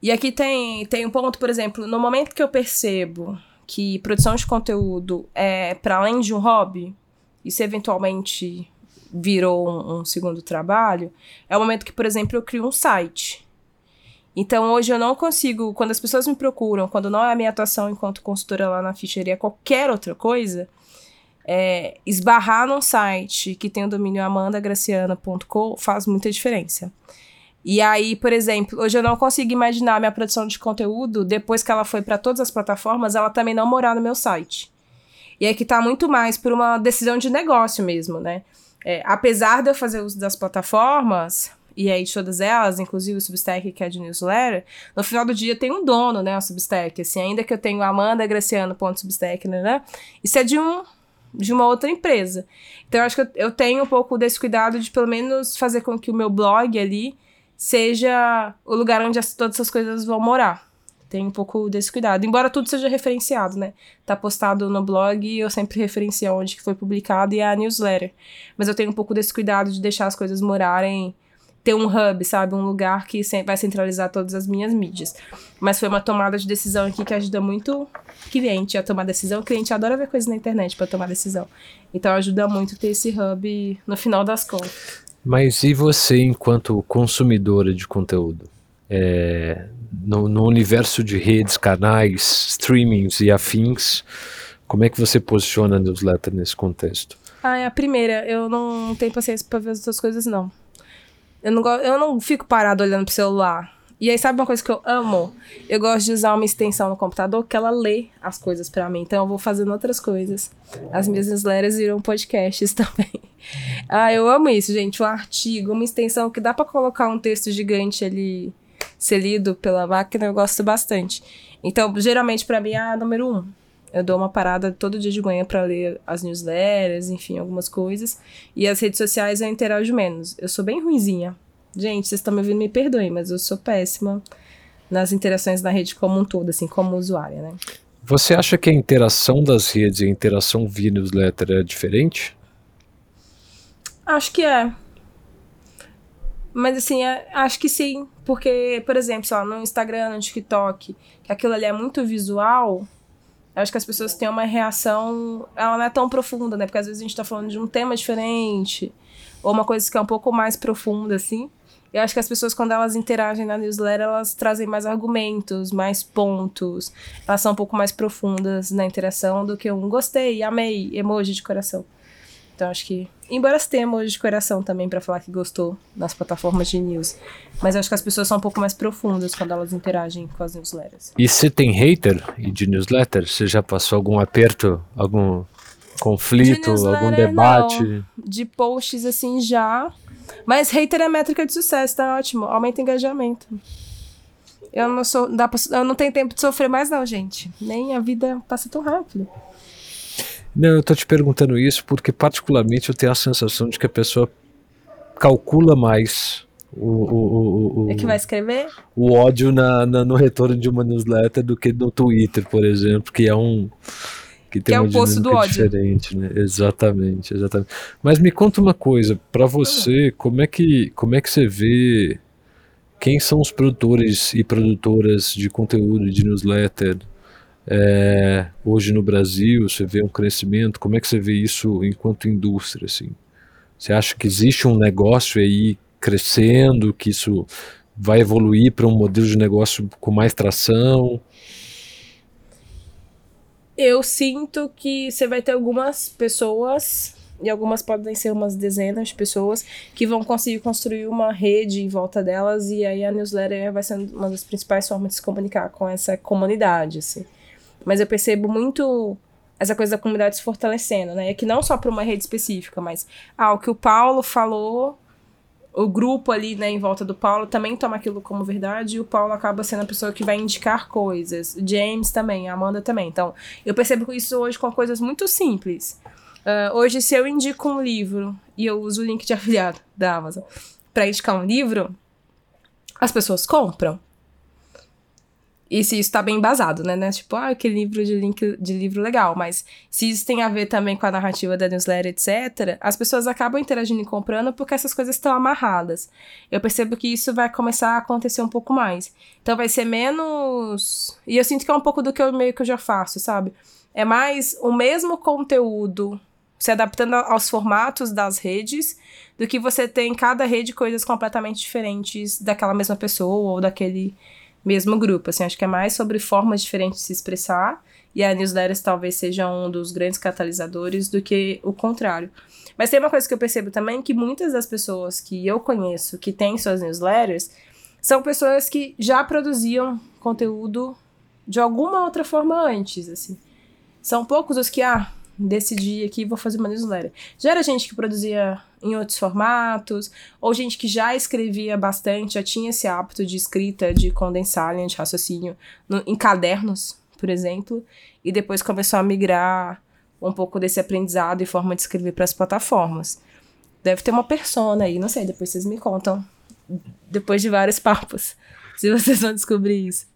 E aqui tem, tem um ponto, por exemplo, no momento que eu percebo que produção de conteúdo é para além de um hobby, isso eventualmente virou um, um, segundo trabalho, é o momento que, por exemplo, eu crio um site. Então hoje eu não consigo, quando as pessoas me procuram, quando não é a minha atuação enquanto consultora lá na ficharia, qualquer outra coisa, é, esbarrar num site que tem o domínio amandagraciana.com faz muita diferença. E aí, por exemplo, hoje eu não consigo imaginar minha produção de conteúdo, depois que ela foi para todas as plataformas, ela também não morar no meu site. E é que tá muito mais por uma decisão de negócio mesmo, né? É, apesar de eu fazer uso das plataformas, e aí de todas elas, inclusive o Substack, que é de newsletter, no final do dia tem um dono, né, o Substack, assim, ainda que eu tenha Amanda Graciano.substack, né, né, isso é de um de uma outra empresa. Então eu acho que eu, eu tenho um pouco desse cuidado de pelo menos fazer com que o meu blog ali seja o lugar onde as, todas essas coisas vão morar. Tem um pouco desse cuidado. Embora tudo seja referenciado, né? Tá postado no blog eu sempre referencio onde que foi publicado e a newsletter. Mas eu tenho um pouco desse cuidado de deixar as coisas morarem ter um hub, sabe? Um lugar que vai centralizar todas as minhas mídias. Mas foi uma tomada de decisão aqui que ajuda muito cliente a tomar decisão. O cliente adora ver coisas na internet para tomar decisão. Então ajuda muito ter esse hub no final das contas. Mas e você enquanto consumidora de conteúdo? É, no, no, universo de redes, canais, streamings e afins, como é que você posiciona a newsletter nesse contexto? Ah, é a primeira. Eu não tenho paciência para ver as outras coisas, não. Eu não, eu não fico parado olhando pro celular. E aí, sabe uma coisa que eu amo? Eu gosto de usar uma extensão no computador que ela lê as coisas para mim. Então eu vou fazendo outras coisas. As minhas newsletters viram podcasts também. ah, eu amo isso, gente. Um artigo, uma extensão que dá para colocar um texto gigante ali ser lido pela máquina, eu gosto bastante. Então, geralmente, para mim, é a número um. Eu dou uma parada todo dia de manhã para ler as newsletters, enfim, algumas coisas. E as redes sociais eu interajo menos. Eu sou bem ruinzinha. Gente, vocês estão me ouvindo, me perdoem, mas eu sou péssima nas interações na rede como um todo, assim, como usuária, né? Você acha que a interação das redes e a interação via newsletter é diferente? Acho que é. Mas assim, é, acho que sim. Porque, por exemplo, sei lá, no Instagram, no TikTok, que aquilo ali é muito visual, acho que as pessoas têm uma reação. Ela não é tão profunda, né? Porque às vezes a gente tá falando de um tema diferente, ou uma coisa que é um pouco mais profunda, assim. Eu acho que as pessoas, quando elas interagem na newsletter, elas trazem mais argumentos, mais pontos. Elas são um pouco mais profundas na interação do que um gostei, amei, emoji de coração. Então acho que. Embora se tenha emoji de coração também para falar que gostou nas plataformas de news. Mas acho que as pessoas são um pouco mais profundas quando elas interagem com as newsletters. E você tem hater de newsletter? Você já passou algum aperto, algum conflito, algum debate? Não. De posts assim já. Mas hater é métrica de sucesso, tá ótimo. Aumenta o engajamento. Eu não sou. Dá pra, eu não tenho tempo de sofrer mais, não, gente. Nem a vida passa tão rápido. Não, eu tô te perguntando isso porque, particularmente, eu tenho a sensação de que a pessoa calcula mais o, o, o, é que vai escrever? O ódio na, na, no retorno de uma newsletter do que no Twitter, por exemplo, que é um. Que, tem que é o poço do ódio. Diferente, né? Exatamente, exatamente. Mas me conta uma coisa, para você, como é que como é que você vê quem são os produtores e produtoras de conteúdo de newsletter é, hoje no Brasil, você vê um crescimento, como é que você vê isso enquanto indústria, assim? Você acha que existe um negócio aí crescendo, que isso vai evoluir para um modelo de negócio com mais tração? Eu sinto que você vai ter algumas pessoas, e algumas podem ser umas dezenas de pessoas, que vão conseguir construir uma rede em volta delas, e aí a newsletter vai ser uma das principais formas de se comunicar com essa comunidade, assim. Mas eu percebo muito essa coisa da comunidade se fortalecendo, né? É que não só para uma rede específica, mas ah, o que o Paulo falou, o grupo ali, né, em volta do Paulo também toma aquilo como verdade e o Paulo acaba sendo a pessoa que vai indicar coisas. James também, a Amanda também. Então, eu percebo isso hoje com coisas muito simples. Uh, hoje, se eu indico um livro e eu uso o link de afiliado da Amazon para indicar um livro, as pessoas compram. E se isso tá bem embasado, né? né? Tipo, ah, que livro de link de livro legal. Mas se isso tem a ver também com a narrativa da newsletter, etc., as pessoas acabam interagindo e comprando porque essas coisas estão amarradas. Eu percebo que isso vai começar a acontecer um pouco mais. Então vai ser menos. E eu sinto que é um pouco do que eu meio que eu já faço, sabe? É mais o mesmo conteúdo se adaptando aos formatos das redes, do que você ter em cada rede coisas completamente diferentes daquela mesma pessoa ou daquele mesmo grupo. Assim, acho que é mais sobre formas diferentes de se expressar, e a newsletters talvez seja um dos grandes catalisadores do que o contrário. Mas tem uma coisa que eu percebo também, que muitas das pessoas que eu conheço que têm suas newsletters são pessoas que já produziam conteúdo de alguma outra forma antes, assim. São poucos os que, ah, decidi aqui vou fazer uma newsletter. Já era gente que produzia em outros formatos, ou gente que já escrevia bastante, já tinha esse hábito de escrita, de condensar linha de raciocínio no, em cadernos, por exemplo, e depois começou a migrar um pouco desse aprendizado e forma de escrever para as plataformas. Deve ter uma persona aí, não sei, depois vocês me contam, depois de vários papos, se vocês vão descobrir isso.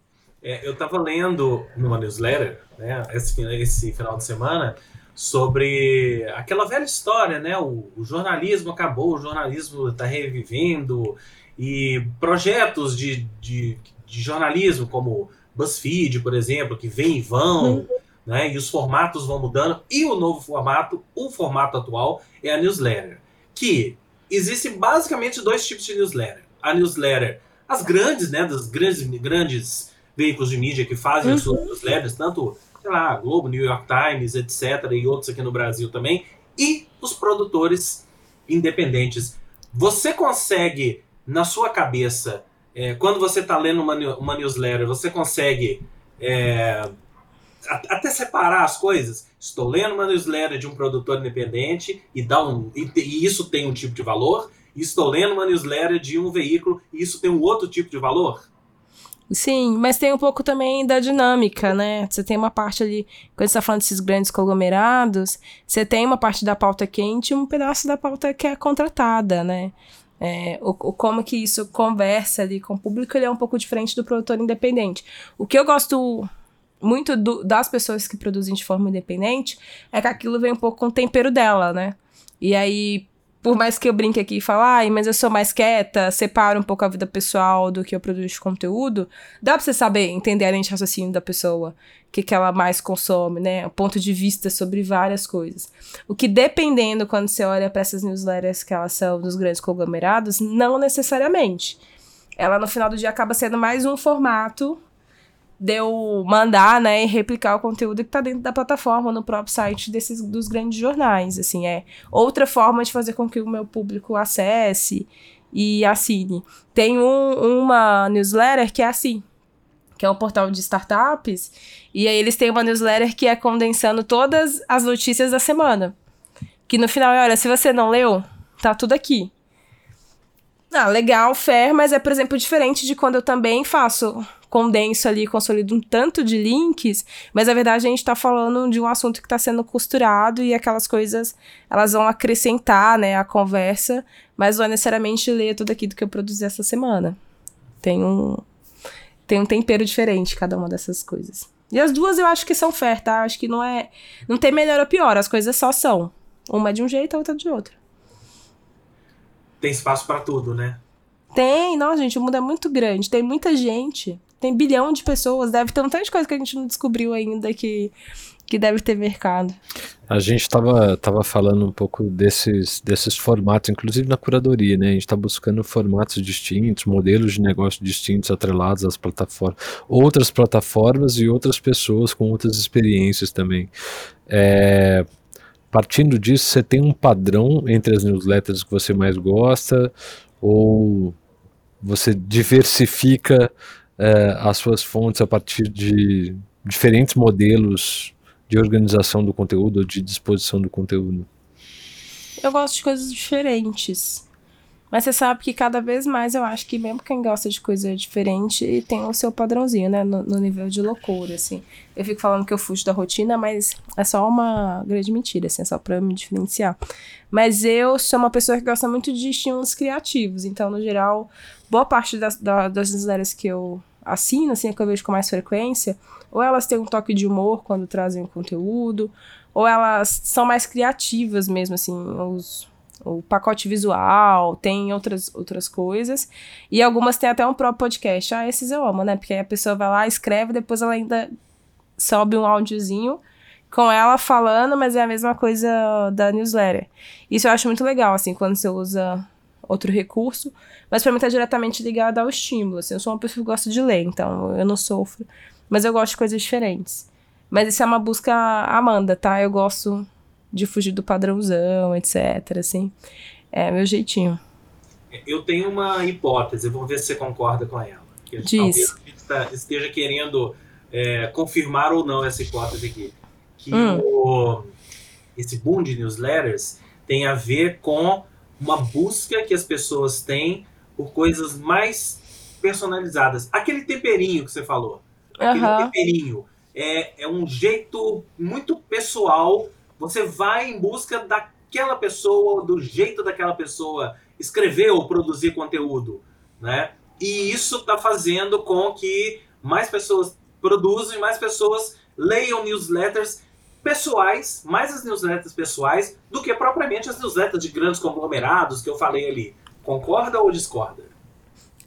É, eu estava lendo numa newsletter, né, esse, esse final de semana, sobre aquela velha história, né? O, o jornalismo acabou, o jornalismo está revivendo e projetos de, de, de, jornalismo como BuzzFeed, por exemplo, que vem e vão, uhum. né? E os formatos vão mudando. E o novo formato, o formato atual, é a newsletter. Que existem basicamente dois tipos de newsletter. A newsletter, as grandes, né? Dos grandes, grandes veículos de mídia que fazem uhum. as suas newsletters, tanto sei lá, Globo, New York Times, etc., e outros aqui no Brasil também, e os produtores independentes. Você consegue, na sua cabeça, é, quando você está lendo uma, uma newsletter, você consegue é, até separar as coisas. Estou lendo uma newsletter de um produtor independente e, dá um, e, e isso tem um tipo de valor. E estou lendo uma newsletter de um veículo e isso tem um outro tipo de valor. Sim, mas tem um pouco também da dinâmica, né? Você tem uma parte ali, quando você tá falando desses grandes conglomerados, você tem uma parte da pauta quente e um pedaço da pauta que é contratada, né? É, o, o, como que isso conversa ali com o público, ele é um pouco diferente do produtor independente. O que eu gosto muito do, das pessoas que produzem de forma independente é que aquilo vem um pouco com o tempero dela, né? E aí, por mais que eu brinque aqui e fale, mas eu sou mais quieta, separo um pouco a vida pessoal do que eu produzo conteúdo, dá pra você saber, entender a de raciocínio da pessoa, o que, que ela mais consome, né? O ponto de vista sobre várias coisas. O que, dependendo, quando você olha para essas newsletters que elas são dos grandes conglomerados, não necessariamente. Ela, no final do dia, acaba sendo mais um formato de eu mandar, né, e replicar o conteúdo que está dentro da plataforma, no próprio site desses, dos grandes jornais, assim, é outra forma de fazer com que o meu público acesse e assine. Tem um, uma newsletter que é assim, que é um portal de startups, e aí eles têm uma newsletter que é condensando todas as notícias da semana. Que no final, olha, se você não leu, tá tudo aqui. Ah, legal, fair, mas é, por exemplo, diferente de quando eu também faço condenso ali, consolido um tanto de links, mas na verdade a gente está falando de um assunto que está sendo costurado e aquelas coisas elas vão acrescentar, né, a conversa, mas não é necessariamente ler tudo aquilo que eu produzi essa semana. Tem um tem um tempero diferente cada uma dessas coisas. E as duas eu acho que são fair, tá? Acho que não é não tem melhor ou pior, as coisas só são. Uma é de um jeito, a outra de outro. Tem espaço para tudo, né? Tem, não, gente, o mundo é muito grande, tem muita gente tem bilhão de pessoas, deve ter um tanto de coisa que a gente não descobriu ainda que, que deve ter mercado. A gente estava tava falando um pouco desses, desses formatos, inclusive na curadoria, né? A gente está buscando formatos distintos, modelos de negócio distintos atrelados às plataformas, outras plataformas e outras pessoas com outras experiências também. É, partindo disso, você tem um padrão entre as newsletters que você mais gosta ou você diversifica é, as suas fontes a partir de diferentes modelos de organização do conteúdo ou de disposição do conteúdo? Eu gosto de coisas diferentes. Mas você sabe que cada vez mais eu acho que mesmo quem gosta de coisa diferente tem o seu padrãozinho, né? No, no, nível de loucura, assim. Eu fico falando que eu fujo da rotina, mas é só uma grande mentira, assim, é só pra me diferenciar. Mas eu sou uma pessoa que gosta muito de estímulos criativos. Então, no geral, boa parte das, das newsletters que eu assino, assim, é que eu vejo com mais frequência, ou elas têm um toque de humor quando trazem o conteúdo, ou elas são mais criativas mesmo, assim, os, o pacote visual, tem outras, outras coisas, e algumas têm até um próprio podcast. Ah, esses eu amo, né? Porque aí a pessoa vai lá, escreve, depois ela ainda sobe um áudiozinho com ela falando, mas é a mesma coisa da newsletter. Isso eu acho muito legal, assim, quando você usa outro recurso, mas para mim tá diretamente ligado ao estímulo. Assim, eu sou uma pessoa que gosta de ler, então eu não sofro, mas eu gosto de coisas diferentes. Mas isso é uma busca Amanda, tá? Eu gosto de fugir do padrãozão, etc, assim. É meu jeitinho. Eu tenho uma hipótese, vamos ver se você concorda com ela. Que Diz. Talvez esteja querendo é, confirmar ou não essa hipótese aqui que hum. o, esse boom de newsletters tem a ver com uma busca que as pessoas têm por coisas mais personalizadas. Aquele temperinho que você falou. Aquele uhum. temperinho. É, é um jeito muito pessoal. Você vai em busca daquela pessoa, do jeito daquela pessoa escrever ou produzir conteúdo. Né? E isso está fazendo com que mais pessoas produzam mais pessoas leiam newsletters pessoais, mais as newsletters pessoais, do que propriamente as newsletters de grandes conglomerados que eu falei ali. Concorda ou discorda?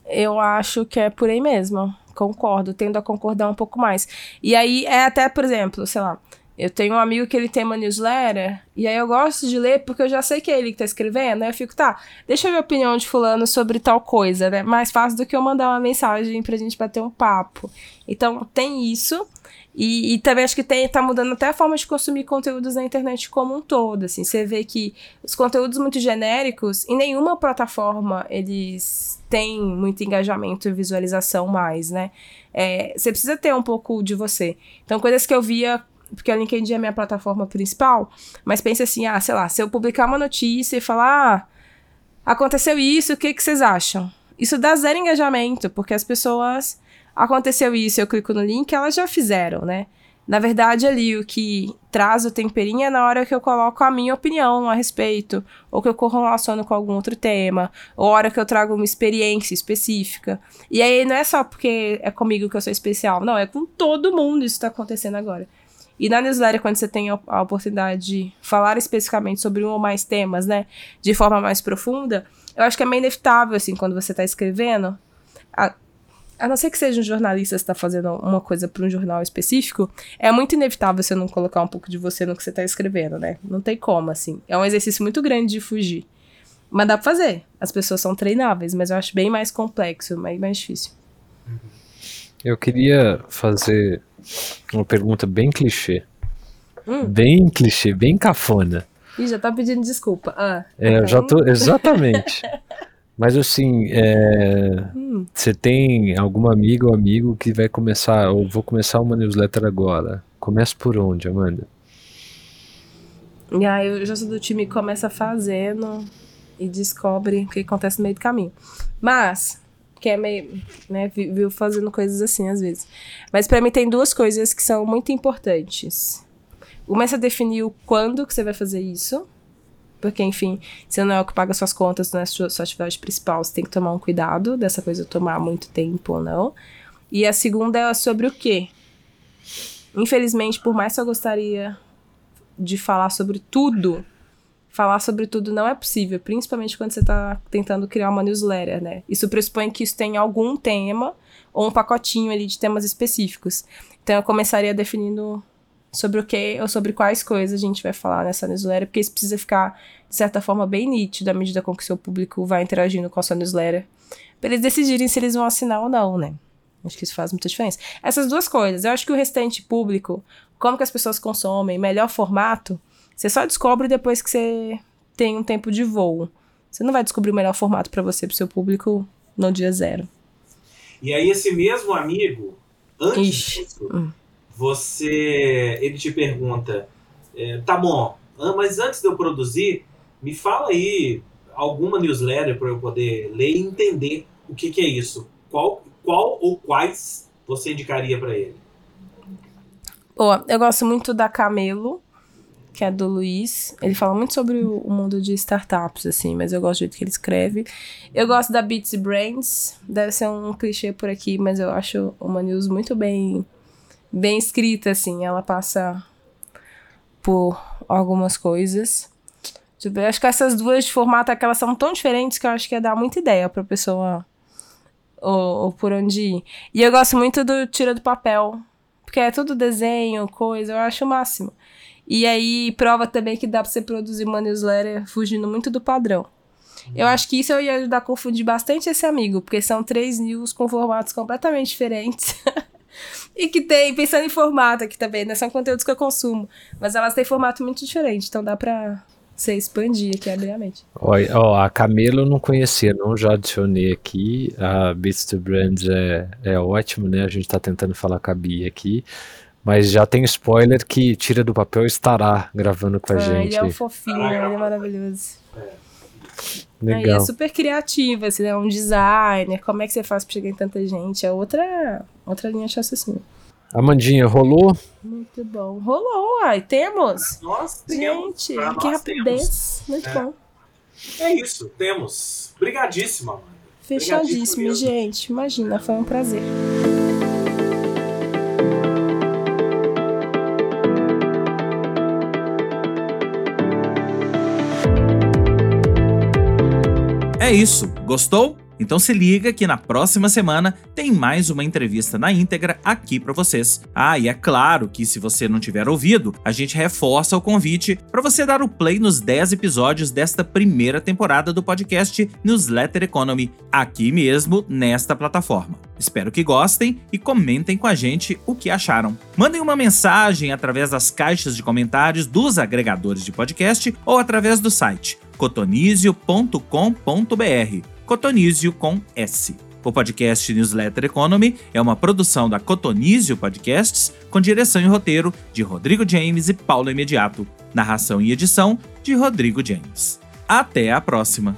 Eu acho que é por aí mesmo. Concordo, tendo a concordar um pouco mais. E aí é até, por exemplo, sei lá, eu tenho um amigo que ele tem uma newsletter, e aí eu gosto de ler porque eu já sei que é ele que tá escrevendo, aí eu fico, tá, deixa eu ver a opinião de fulano sobre tal coisa, né? Mais fácil do que eu mandar uma mensagem pra gente bater um papo. Então tem isso. E, e, também acho que tem, tá mudando até a forma de consumir conteúdos na internet como um todo, assim. Você vê que os conteúdos muito genéricos, em nenhuma plataforma eles têm muito engajamento e visualização mais, né? É, você precisa ter um pouco de você. Então, coisas que eu via porque o LinkedIn é a minha plataforma principal, mas pense assim, ah, sei lá, se eu publicar uma notícia e falar, ah, aconteceu isso, o que, que vocês acham? Isso dá zero engajamento, porque as pessoas, aconteceu isso, eu clico no link, elas já fizeram, né? Na verdade, ali o que traz o temperinho é na hora que eu coloco a minha opinião a respeito, ou que eu correlaciono com algum outro tema, ou a hora que eu trago uma experiência específica. E aí não é só porque é comigo que eu sou especial, não, é com todo mundo isso está acontecendo agora. E na newsletter, quando você tem a oportunidade de falar especificamente sobre um ou mais temas, né, de forma mais profunda, eu acho que é meio inevitável, assim, quando você está escrevendo, a, a não ser que seja um jornalista que está fazendo uma coisa para um jornal específico, é muito inevitável você não colocar um pouco de você no que você está escrevendo, né? Não tem como, assim. É um exercício muito grande de fugir. Mas dá pra fazer. As pessoas são treináveis, mas eu acho bem mais complexo, mais, mais difícil. Eu queria fazer uma pergunta bem clichê. Hum. Bem clichê, bem cafona. Ih, já tá pedindo desculpa. Ah, é, eu já tô. Exatamente. Mas assim, é, hum. você tem alguma amiga ou amigo que vai começar, ou vou começar uma newsletter agora. Começa por onde, Amanda? Aí eu já sou do time que começa fazendo e descobre o que acontece no meio do caminho. Mas, que é meio, né, viu fazendo coisas assim às vezes. Mas para mim tem duas coisas que são muito importantes. Começa a definir o quando que você vai fazer isso, porque enfim, você não é o que paga suas contas, não é a sua, sua atividade principal, você tem que tomar um cuidado dessa coisa tomar muito tempo ou não. E a segunda é sobre o quê? Infelizmente, por mais que eu gostaria de falar sobre tudo, falar sobre tudo não é possível, principalmente quando você está tentando criar uma newsletter, né? Isso pressupõe que isso tem algum tema ou um pacotinho ali de temas específicos. Então eu começaria definindo sobre o que ou sobre quais coisas a gente vai falar nessa newsletter, porque isso precisa ficar, de certa forma, bem nítido à medida com que o seu público vai interagindo com a sua newsletter, para eles decidirem se eles vão assinar ou não, né? Acho que isso faz muita diferença. Essas duas coisas. Eu acho que o restante público, como que as pessoas consomem, melhor formato, você só descobre depois que você tem um tempo de voo. Você não vai descobrir o melhor formato para você, para seu público, no dia zero. E aí esse mesmo amigo, antes Ixi. disso, você, ele te pergunta, é, tá bom, mas antes de eu produzir, me fala aí alguma newsletter para eu poder ler e entender o que, que é isso. Qual, qual ou quais você indicaria para ele? Boa, eu gosto muito da Camelo, que é do Luiz. Ele fala muito sobre o, mundo de startups, assim, mas eu gosto do jeito que ele escreve. Eu gosto da Beats Brains. Deve ser um clichê por aqui, mas eu acho uma news muito bem, bem escrita, assim. Ela passa por algumas coisas. Eu acho que essas duas de formato é elas são tão diferentes que eu acho que ia dar muita ideia pra pessoa ou, ou por onde ir. E eu gosto muito do Tira do Papel, porque é tudo desenho, coisa, eu acho o máximo. E aí prova também que dá pra você produzir uma newsletter fugindo muito do padrão. Eu acho que isso eu ia ajudar a confundir bastante esse amigo, porque são três news com formatos completamente diferentes. e que tem, pensando em formato aqui também, né? São conteúdos que eu consumo. Mas elas têm formato muito diferente, então dá pra você expandir aqui, abrir a mente. Ó, a Camila eu não conhecia, não, já adicionei aqui. A Beats to Brands é, é ótimo, né? A gente tá tentando falar com a Bia aqui. Mas já tem spoiler que Tira do Papel estará gravando com a ah, gente. Ele é um fofinho, ele é maravilhoso. Legal. Aí é super criativo, assim, é um designer, como é que você faz pra chegar em tanta gente? É outra, outra linha de raciocínio. Amandinha, rolou? Muito bom. Rolou, ai, temos. Nós temos. Gente, que rapidez. Temos. Muito é. bom. É isso, temos. Obrigadíssima, Amanda. Fechadíssimo, gente. Imagina, foi um prazer. É isso. Gostou? Então se liga que na próxima semana tem mais uma entrevista na íntegra aqui para vocês. Ah, e é claro que se você não tiver ouvido, a gente reforça o convite para você dar o play nos 10 episódios desta primeira temporada do podcast Newsletter Economy, aqui mesmo nesta plataforma. Espero que gostem e comentem com a gente o que acharam. Mandem uma mensagem através das caixas de comentários dos agregadores de podcast ou através do site cotonizio.com.br. Cotonizio com S. O podcast Newsletter Economy é uma produção da Cotonizio Podcasts, com direção e roteiro de Rodrigo James e Paulo Imediato. Narração e edição de Rodrigo James. Até a próxima!